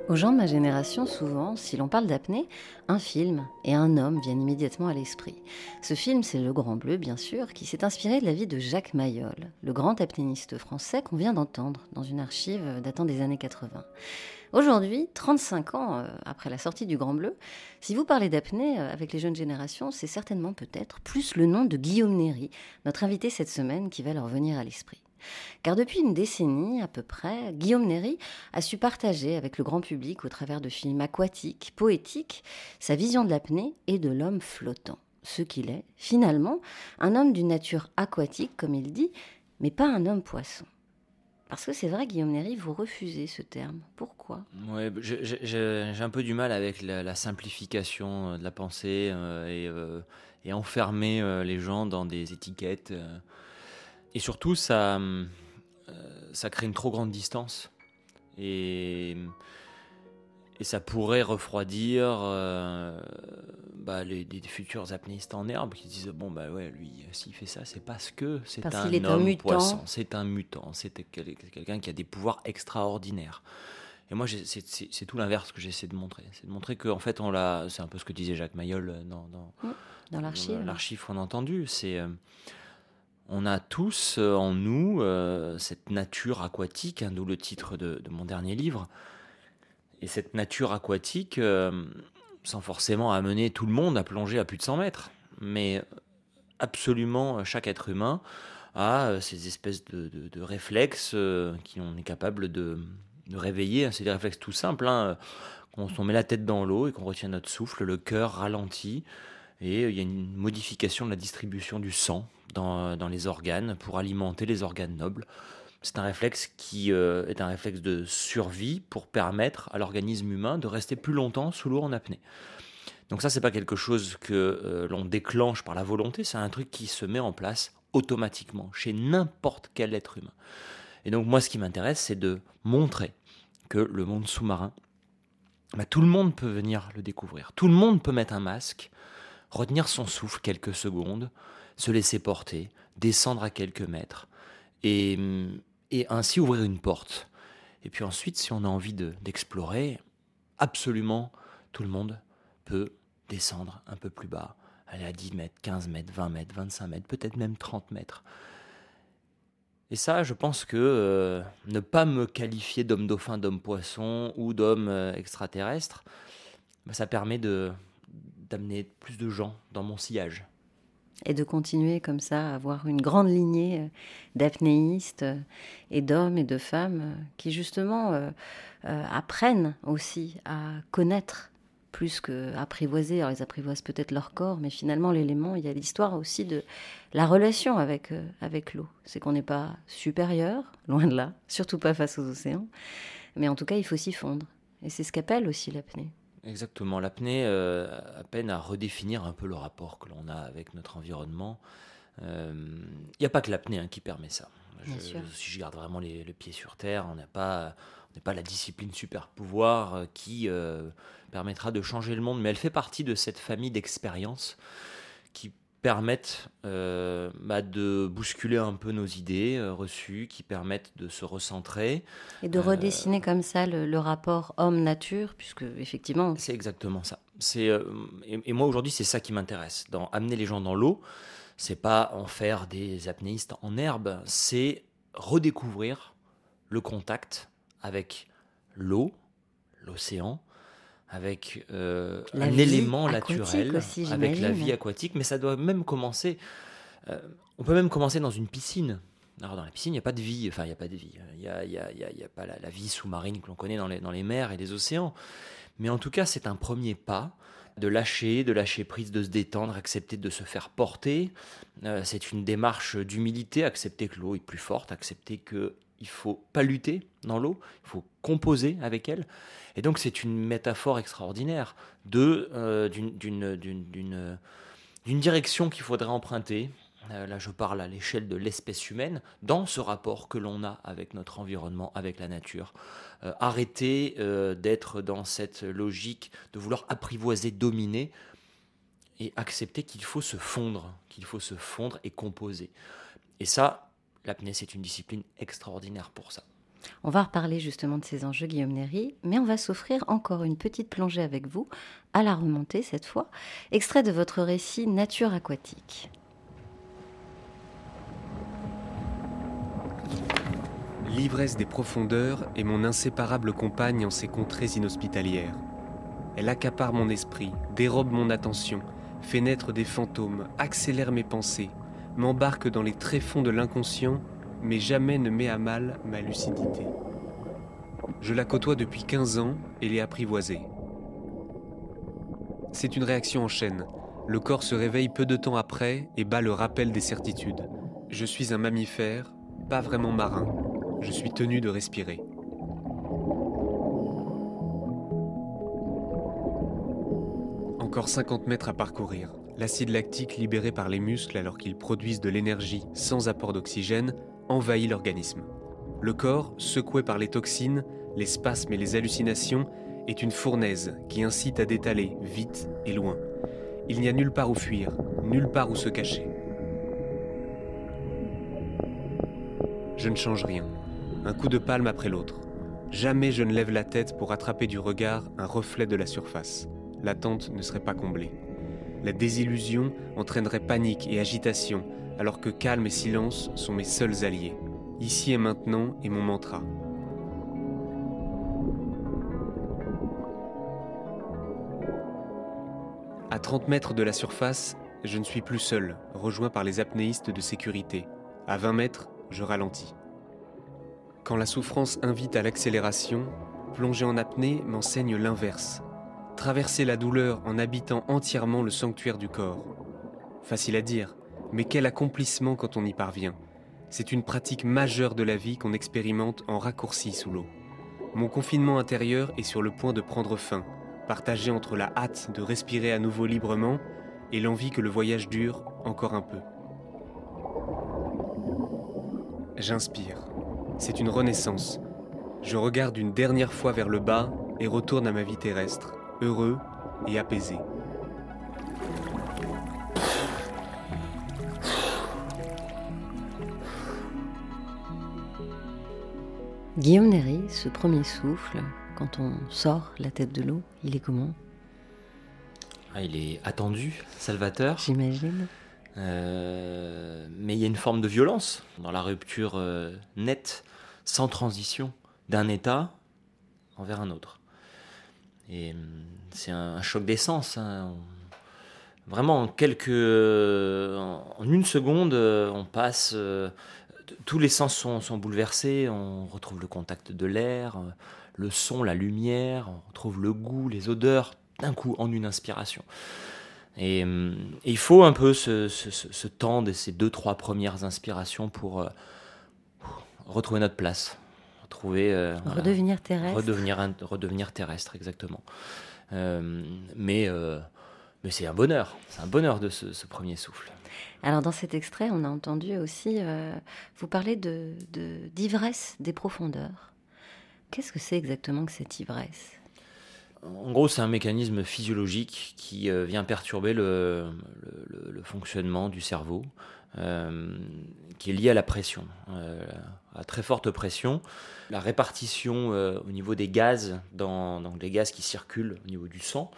[SPEAKER 2] Aux gens de ma génération, souvent, si l'on parle d'apnée, un film et un homme viennent immédiatement à l'esprit. Ce film, c'est Le Grand Bleu, bien sûr, qui s'est inspiré de la vie de Jacques Mayol, le grand apnéiste français qu'on vient d'entendre dans une archive datant des années 80. Aujourd'hui, 35 ans euh, après la sortie du Grand Bleu, si vous parlez d'apnée euh, avec les jeunes générations, c'est certainement peut-être plus le nom de Guillaume Néry, notre invité cette semaine, qui va leur venir à l'esprit. Car depuis une décennie à peu près, Guillaume Néry a su partager avec le grand public, au travers de films aquatiques, poétiques, sa vision de l'apnée et de l'homme flottant. Ce qu'il est, finalement, un homme d'une nature aquatique, comme il dit, mais pas un homme poisson. Parce que c'est vrai, Guillaume Néry, vous refusez ce terme. Pourquoi?
[SPEAKER 4] Ouais, j'ai un peu du mal avec la, simplification euh, de la pensée euh, et, euh, et, enfermer les gens dans des étiquettes. Et surtout, ça, ça crée une trop grande distance. Et, et ça pourrait refroidir euh, bah, les, futurs apnéistes en herbe qui disent Bon, bah ouais, lui, s'il fait ça, c'est parce que c'est un homme poisson, c'est un mutant, c'est quelqu'un qui a des pouvoirs extraordinaires. Et moi, c'est tout l'inverse que j'essaie de montrer. C'est de montrer qu'en fait, on l'a. C'est un peu ce que disait Jacques Mayol dans, dans,
[SPEAKER 2] mmh, dans l'archive.
[SPEAKER 4] L'archive qu'on a entendu. C'est. Euh, on a tous euh, en nous cette nature aquatique, hein, d'où le titre de, mon dernier livre. Et cette nature aquatique, euh, sans forcément amener tout le monde à plonger à plus de 100 mètres, mais absolument chaque être humain a ces espèces de, réflexes qui on est capable de, réveiller. C'est des réflexes tout simples. Hein. Quand on met la tête dans l'eau et qu'on retient notre souffle, le cœur ralentit et il y a une modification de la distribution du sang dans les organes pour alimenter les organes nobles. C'est un réflexe qui euh, est un réflexe de survie pour permettre à l'organisme humain de rester plus longtemps sous l'eau en apnée. Donc ça, c'est pas quelque chose que euh, l'on déclenche par la volonté, c'est un truc qui se met en place automatiquement chez n'importe quel être humain. Et donc moi, ce qui m'intéresse, c'est de montrer que le monde sous-marin, bah, tout le monde peut venir le découvrir. Tout le monde peut mettre un masque, retenir son souffle quelques secondes, se laisser porter, descendre à quelques mètres, et, ainsi ouvrir une porte. Et puis ensuite, si on a envie d'explorer, absolument tout le monde peut descendre un peu plus bas, aller à 10 mètres, 15 mètres, 20 mètres, 25 mètres, peut-être même 30 mètres. Et ça, je pense que euh, ne pas me qualifier d'homme dauphin, d'homme poisson ou d'homme euh, extraterrestre, bah, ça permet d'amener plus de gens dans mon sillage.
[SPEAKER 2] Et de continuer comme ça à avoir une grande lignée euh, d'apnéistes euh, et d'hommes et de femmes euh, qui justement apprennent aussi à connaître plus qu'à apprivoiser. Alors ils apprivoisent peut-être leur corps, mais finalement l'élément, il y a l'histoire aussi de la relation avec, avec l'eau. C'est qu'on n'est pas supérieur, loin de là, surtout pas face aux océans, mais en tout cas il faut s'y fondre. Et c'est ce qu'appelle aussi l'apnée.
[SPEAKER 4] Exactement. L'apnée euh, à peine à redéfinir un peu le rapport que l'on a avec notre environnement. Il euh, n'y a pas que l'apnée hein, qui permet ça. si je garde vraiment les, le pied sur terre, on n'a pas, pas la discipline super pouvoir euh, qui permettra de changer le monde, mais elle fait partie de cette famille d'expériences permettent euh, bah, de bousculer un peu nos idées euh, reçues, qui permettent de se recentrer.
[SPEAKER 2] Et de redessiner comme ça le, rapport homme-nature, puisque effectivement...
[SPEAKER 4] C'est exactement ça. Et, moi aujourd'hui, c'est ça qui m'intéresse. Dans amener les gens dans l'eau, c'est pas en faire des apnéistes en herbe, c'est redécouvrir le contact avec l'eau, l'océan, avec un élément naturel, avec la vie aquatique, mais ça doit même commencer. on peut même commencer dans une piscine. Alors dans la piscine, il n'y a pas de vie, enfin il n'y a pas de vie, il n'y a, y a, y a, pas la, vie sous-marine que l'on connaît dans les, dans les mers et les océans. Mais en tout cas, c'est un premier pas de lâcher, de lâcher prise, de se détendre, accepter de se faire porter. Euh, c'est une démarche d'humilité, accepter que l'eau est plus forte, accepter que il faut pas lutter dans l'eau, il faut composer avec elle. Et donc c'est une métaphore extraordinaire de euh, d'une direction qu'il faudrait emprunter euh, là je parle à l'échelle de l'espèce humaine, dans ce rapport que l'on a avec notre environnement, avec la nature. Euh, arrêter euh, d'être dans cette logique de vouloir apprivoiser, dominer, et accepter qu'il faut se fondre, qu'il faut se fondre et composer. Et ça, l'apnée, c'est une discipline extraordinaire pour ça.
[SPEAKER 2] On va reparler justement de ces enjeux, Guillaume Néry, mais on va s'offrir encore une petite plongée avec vous, à la remontée cette fois, extrait de votre récit Nature aquatique.
[SPEAKER 12] L'ivresse des profondeurs est mon inséparable compagne en ces contrées inhospitalières. Elle accapare mon esprit, dérobe mon attention, fait naître des fantômes, accélère mes pensées, m'embarque dans les tréfonds de l'inconscient, mais jamais ne met à mal ma lucidité. Je la côtoie depuis 15 ans et l'ai apprivoisée. C'est une réaction en chaîne. Le corps se réveille peu de temps après et bat le rappel des certitudes. Je suis un mammifère, pas vraiment marin, je suis tenu de respirer. Encore 50 mètres à parcourir. L'acide lactique libéré par les muscles alors qu'ils produisent de l'énergie sans apport d'oxygène envahit l'organisme. Le corps, secoué par les toxines, les spasmes et les hallucinations, est une fournaise qui incite à détaler vite et loin. Il n'y a nulle part où fuir, nulle part où se cacher. Je ne change rien un coup de palme après l'autre. Jamais je ne lève la tête pour attraper du regard un reflet de la surface. L'attente ne serait pas comblée. La désillusion entraînerait panique et agitation, alors que calme et silence sont mes seuls alliés. Ici et maintenant est mon mantra. À 30 mètres de la surface, je ne suis plus seul, rejoint par les apnéistes de sécurité. À 20 mètres, je ralentis. Quand la souffrance invite à l'accélération, plonger en apnée m'enseigne l'inverse. Traverser la douleur en habitant entièrement le sanctuaire du corps. Facile à dire, mais quel accomplissement quand on y parvient. C'est une pratique majeure de la vie qu'on expérimente en raccourci sous l'eau. Mon confinement intérieur est sur le point de prendre fin, partagé entre la hâte de respirer à nouveau librement et l'envie que le voyage dure encore un peu. J'inspire. C'est une renaissance. Je regarde une dernière fois vers le bas et retourne à ma vie terrestre, heureux et apaisé.
[SPEAKER 2] Guillaume Néry, ce premier souffle, quand on sort la tête de l'eau, il est comment?
[SPEAKER 4] Ah, Il est attendu, salvateur.
[SPEAKER 2] J'imagine.
[SPEAKER 4] Euh, mais il y a une forme de violence dans la rupture euh, nette, sans transition, d'un état envers un autre. Et hum, c'est un, choc d'essence. Hein. Vraiment, en quelques, en une seconde, euh, on passe. tous les sens sont, bouleversés. On retrouve le contact de l'air, le son, la lumière. On retrouve le goût, les odeurs, d'un coup, en une inspiration. Et, il faut un peu ce, temps de ces deux, trois premières inspirations pour euh, retrouver notre place. Retrouver,
[SPEAKER 2] euh, redevenir terrestre.
[SPEAKER 4] Redevenir, redevenir terrestre, exactement. Euh, mais mais c'est un bonheur, c'est un bonheur de ce, premier souffle.
[SPEAKER 2] Alors dans cet extrait, on a entendu aussi vous parler de d'ivresse des profondeurs. Qu'est-ce que c'est exactement que cette ivresse?
[SPEAKER 4] En gros, c'est un mécanisme physiologique qui euh, vient perturber le, fonctionnement du cerveau. Qui est lié à la pression, à très forte pression. La répartition au niveau des gaz, dans, dans, les gaz qui circulent au niveau du sang,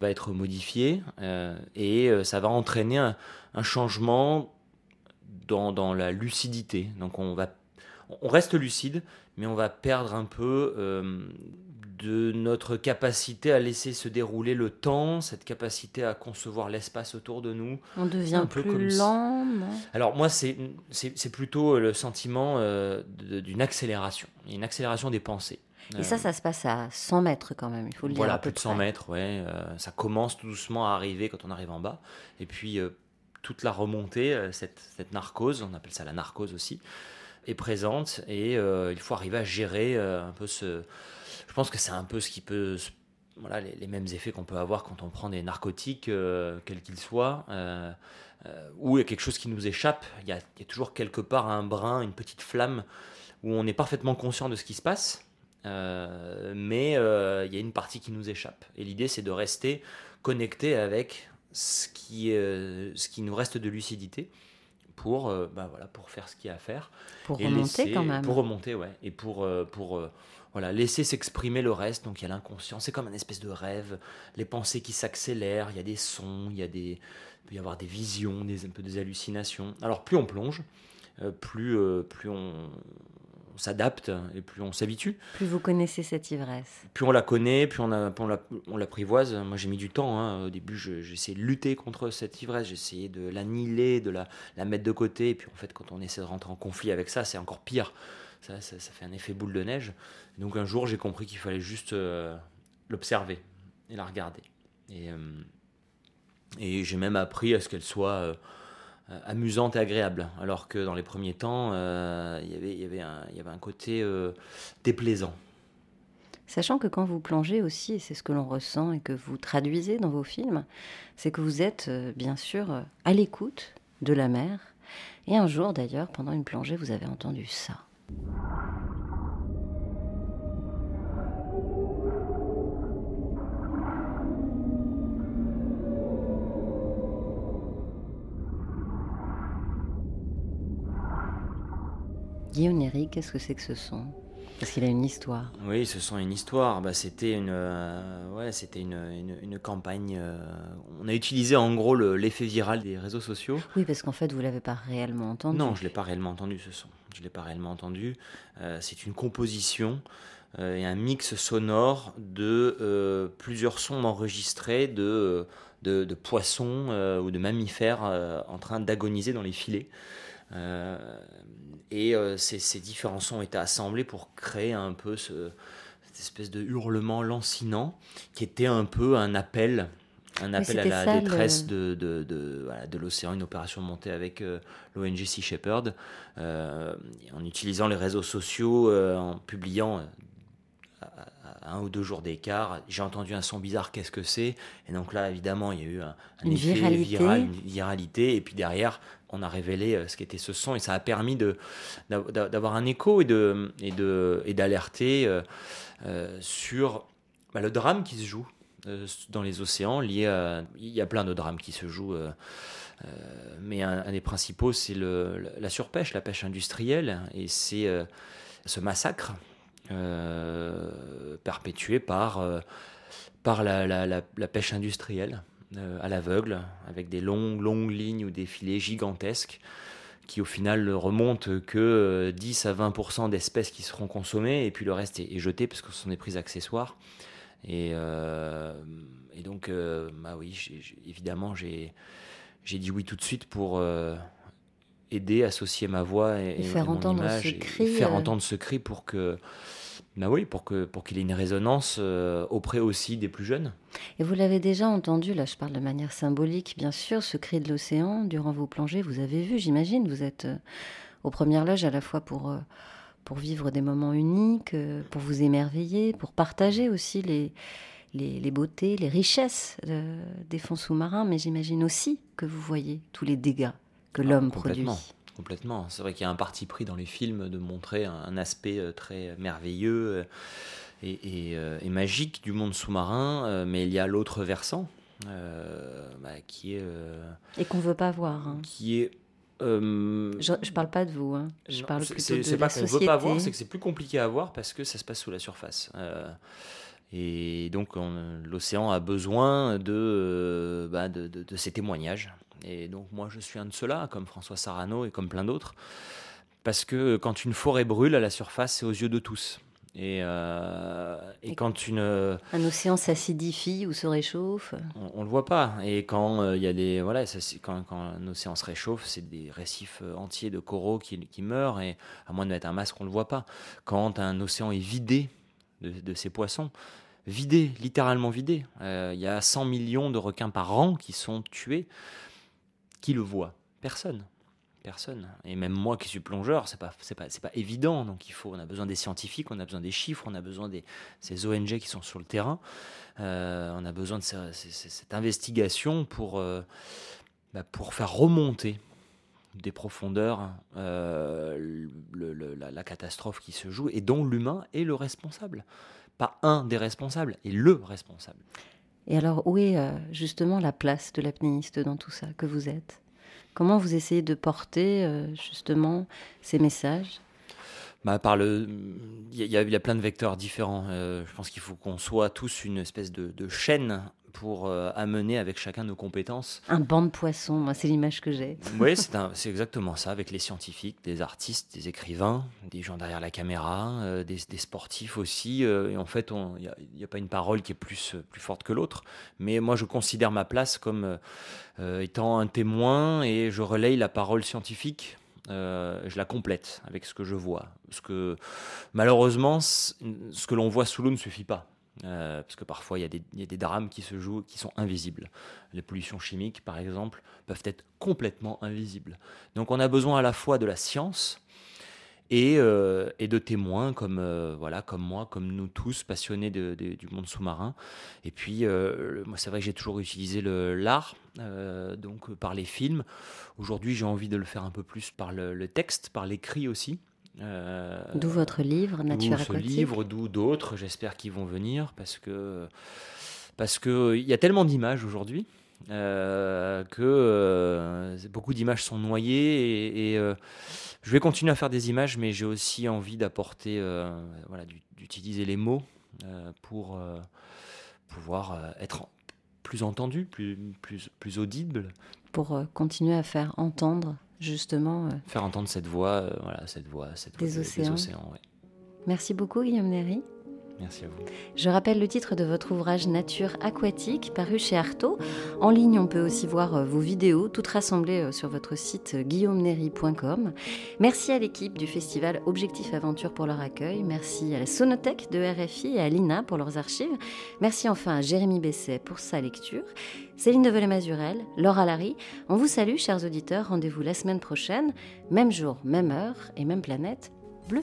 [SPEAKER 4] va être modifiée et ça va entraîner un, changement dans, dans, la lucidité. Donc on va on reste lucide, mais on va perdre un peu euh, de notre capacité à laisser se dérouler le temps, cette capacité à concevoir l'espace autour de nous.
[SPEAKER 2] On devient plus lent,
[SPEAKER 4] Alors moi, c'est plutôt le sentiment euh, d'une accélération, une accélération des pensées.
[SPEAKER 2] Et ça, euh, ça se passe à 100 mètres quand même, il faut le dire.
[SPEAKER 4] Voilà, plus de 100 mètres, ouais. ça commence tout doucement à arriver quand on arrive en bas. Et puis, toute la remontée, cette, cette, narcose, on appelle ça la narcose aussi, est présente et euh, il faut arriver à gérer euh, un peu ce. Je pense que c'est un peu ce qui peut. Voilà, les, mêmes effets qu'on peut avoir quand on prend des narcotiques, euh, quels qu'ils soient, ou il y a quelque chose qui nous échappe. Il y, a, il y, a, toujours quelque part un brin, une petite flamme où on est parfaitement conscient de ce qui se passe, mais il y a une partie qui nous échappe. Et l'idée, c'est de rester connecté avec ce qui, ce qui nous reste de lucidité pour, euh, bah voilà, pour faire ce qu'il y a à faire.
[SPEAKER 2] Pour remonter quand même.
[SPEAKER 4] Pour remonter, ouais. Et pour, euh, pour euh, voilà, laisser s'exprimer le reste. Donc il y a l'inconscient, c'est comme un espèce de rêve, les pensées qui s'accélèrent, il y a des sons, il y a des, il peut y avoir des visions, des, un peu des hallucinations. Alors plus on plonge, plus, plus on, s'adapte et plus on s'habitue.
[SPEAKER 2] Plus vous connaissez cette ivresse.
[SPEAKER 4] Plus on la connaît, plus on, a, on, l'apprivoise. Moi j'ai mis du temps. Hein. Au début j'ai essayé de lutter contre cette ivresse, j'ai essayé de l'annihiler, de la, la, mettre de côté. Et puis en fait quand on essaie de rentrer en conflit avec ça, c'est encore pire. Ça, ça, fait un effet boule de neige. Donc un jour j'ai compris qu'il fallait juste euh, l'observer et la regarder. Et, euh, et j'ai même appris à ce qu'elle soit... Euh, amusante et agréable. Alors que dans les premiers temps, il y, avait un, côté déplaisant.
[SPEAKER 2] Sachant que quand vous plongez aussi, et c'est ce que l'on ressent et que vous traduisez dans vos films, c'est que vous êtes bien sûr à l'écoute de la mer. Et un jour d'ailleurs, pendant une plongée, vous avez entendu ça. Guillaume Néry, qu'est-ce que c'est que ce son? Parce qu'il a une histoire.
[SPEAKER 4] Oui, ce son a une histoire. Bah, c'était une, euh, ouais, c'était une, une, campagne. Euh, on a utilisé en gros l'effet viral des réseaux sociaux.
[SPEAKER 2] Oui, parce qu'en fait, vous l'avez pas réellement entendu.
[SPEAKER 4] Non, je l'ai pas réellement entendu ce son. Je l'ai pas réellement entendu. Euh, c'est une composition et un mix sonore de plusieurs sons enregistrés de, de, de poissons ou de mammifères en train d'agoniser dans les filets. Euh, et euh, ces, différents sons ont été assemblés pour créer un peu ce, cette espèce de hurlement lancinant qui était un peu un appel un appel à la détresse de, de, de, voilà, de l'océan, une opération montée avec euh, l'ONG Sea Shepherd, en utilisant les réseaux sociaux, en publiant un ou deux jours d'écart, j'ai entendu un son bizarre, qu'est-ce que c'est? Et donc là, évidemment, il y a eu un,
[SPEAKER 2] une effet viralité. viral,
[SPEAKER 4] une viralité, et puis derrière, on a révélé euh, ce qu'était ce son, et ça a permis d'avoir un écho et d'alerter euh, euh, sur bah, le drame qui se joue dans les océans il y a plein de drames qui se jouent mais un, des principaux c'est la surpêche la pêche industrielle et c'est ce massacre perpétuée par, la, pêche industrielle à l'aveugle, avec des longues, longues lignes ou des filets gigantesques qui au final ne remontent que 10 à 20% d'espèces qui seront consommées et puis le reste est, jeté parce que ce sont des prises accessoires. Et, et donc, bah oui, évidemment, j'ai dit oui tout de suite pour aider, associer ma voix et,
[SPEAKER 2] faire entendre ce cri,
[SPEAKER 4] faire entendre ce cri pour que bah oui, pour qu'il pour qu'il ait une résonance euh, auprès aussi des plus jeunes.
[SPEAKER 2] Et vous l'avez déjà entendu, là je parle de manière symbolique bien sûr, ce cri de l'océan durant vos plongées, vous avez vu, j'imagine, vous êtes euh, aux premières loges à la fois pour, euh, pour vivre des moments uniques, pour vous émerveiller, pour partager aussi les, les, les beautés, les richesses des fonds sous-marins, mais j'imagine aussi que vous voyez tous les dégâts que ah, l'homme produit.
[SPEAKER 4] Complètement. C'est vrai qu'il y a un parti pris dans les films de montrer un, aspect euh, très merveilleux euh, euh, et, magique du monde sous-marin, mais il y a l'autre versant bah, qui est.
[SPEAKER 2] et qu'on veut pas voir. Hein.
[SPEAKER 4] Qui est
[SPEAKER 2] euh, je, ne parle pas de vous, hein. je parle plutôt de
[SPEAKER 4] C'est
[SPEAKER 2] pas
[SPEAKER 4] qu'on veut pas voir, c'est que c'est plus compliqué à voir parce que ça se passe sous la surface. Euh, et donc l'océan a besoin de, bah, de, de, ces témoignages. Et donc moi je suis un de ceux-là, comme François Sarano et comme plein d'autres, parce que quand une forêt brûle à la surface, c'est aux yeux de tous. Et, euh, et, quand une
[SPEAKER 2] un océan s'acidifie ou se réchauffe,
[SPEAKER 4] on, ne le voit pas. Et quand euh, il y a des voilà, quand, quand, un océan se réchauffe, c'est des récifs euh, entiers de coraux qui, qui, meurent. Et à moins de mettre un masque, on le voit pas. Quand un océan est vidé de, de ses poissons, vidé, littéralement vidé, il y a 100 millions de requins par an qui sont tués. Qui le voit Personne personne. Et même moi qui suis plongeur, c'est pas, c'est pas, pas évident. Donc il faut, on a besoin des scientifiques, on a besoin des chiffres, on a besoin des ces ONG qui sont sur le terrain. Euh, on a besoin de cette investigation pour, euh, bah, pour faire remonter des profondeurs euh, la, catastrophe qui se joue et dont l'humain est le responsable. Pas un des responsables, et le responsable.
[SPEAKER 2] Et alors, où est justement la place de l'apnéiste dans tout ça que vous êtes? Comment vous essayez de porter euh, justement ces messages?
[SPEAKER 4] Bah, par le, il y, a plein de vecteurs différents. Euh, je pense qu'il faut qu'on soit tous une espèce de, chaîne pour euh, amener avec chacun nos compétences.
[SPEAKER 2] Un banc de poissons, moi c'est l'image que j'ai.
[SPEAKER 4] Oui, c'est exactement ça, avec les scientifiques, des artistes, des écrivains, des gens derrière la caméra, des, sportifs aussi. et en fait, il n'y a, pas une parole qui est plus, plus forte que l'autre. Mais moi, je considère ma place comme étant un témoin et je relaye la parole scientifique euh, je la complète avec ce que je vois. Parce que malheureusement, ce que l'on voit sous l'eau ne suffit pas. Euh, parce que parfois il y, a des, drames qui se jouent qui sont invisibles. Les pollutions chimiques, par exemple, peuvent être complètement invisibles. Donc on a besoin à la fois de la science euh, et, de témoins comme, euh, comme moi, comme nous tous, passionnés du monde sous-marin. Et puis, euh, moi, c'est vrai que j'ai toujours utilisé l'art, donc par les films. Aujourd'hui, j'ai envie de le faire un peu plus par le, texte, par l'écrit aussi.
[SPEAKER 2] D'où votre livre, Nature
[SPEAKER 4] d'où ce livre, d'où d'autres, j'espère qu'ils vont venir, parce que parce qu'il y a tellement d'images aujourd'hui. que beaucoup d'images sont noyées et, et je vais continuer à faire des images, mais j'ai aussi envie d'apporter, euh, voilà, d'utiliser les mots euh, pour euh, pouvoir être plus entendu, plus, plus, plus audible.
[SPEAKER 2] Pour continuer à faire entendre, justement.
[SPEAKER 4] faire entendre cette voix, voilà, cette voix, cette des, océans.
[SPEAKER 2] Merci beaucoup, Guillaume Néry.
[SPEAKER 4] Merci à vous.
[SPEAKER 2] Je rappelle le titre de votre ouvrage Nature aquatique, paru chez Artaud. En ligne, on peut aussi voir euh, vos vidéos, toutes rassemblées euh, sur votre site euh, guillaumenery.com. Merci à l'équipe du festival Objectif Aventure pour leur accueil. Merci à la Sonothèque de RFI et à l'INA pour leurs archives. Merci enfin à Jérémy Besset pour sa lecture. Céline Develay-Mazurel, Laura Larry, on vous salue, chers auditeurs. Rendez-vous la semaine prochaine, même jour, même heure et même planète bleue.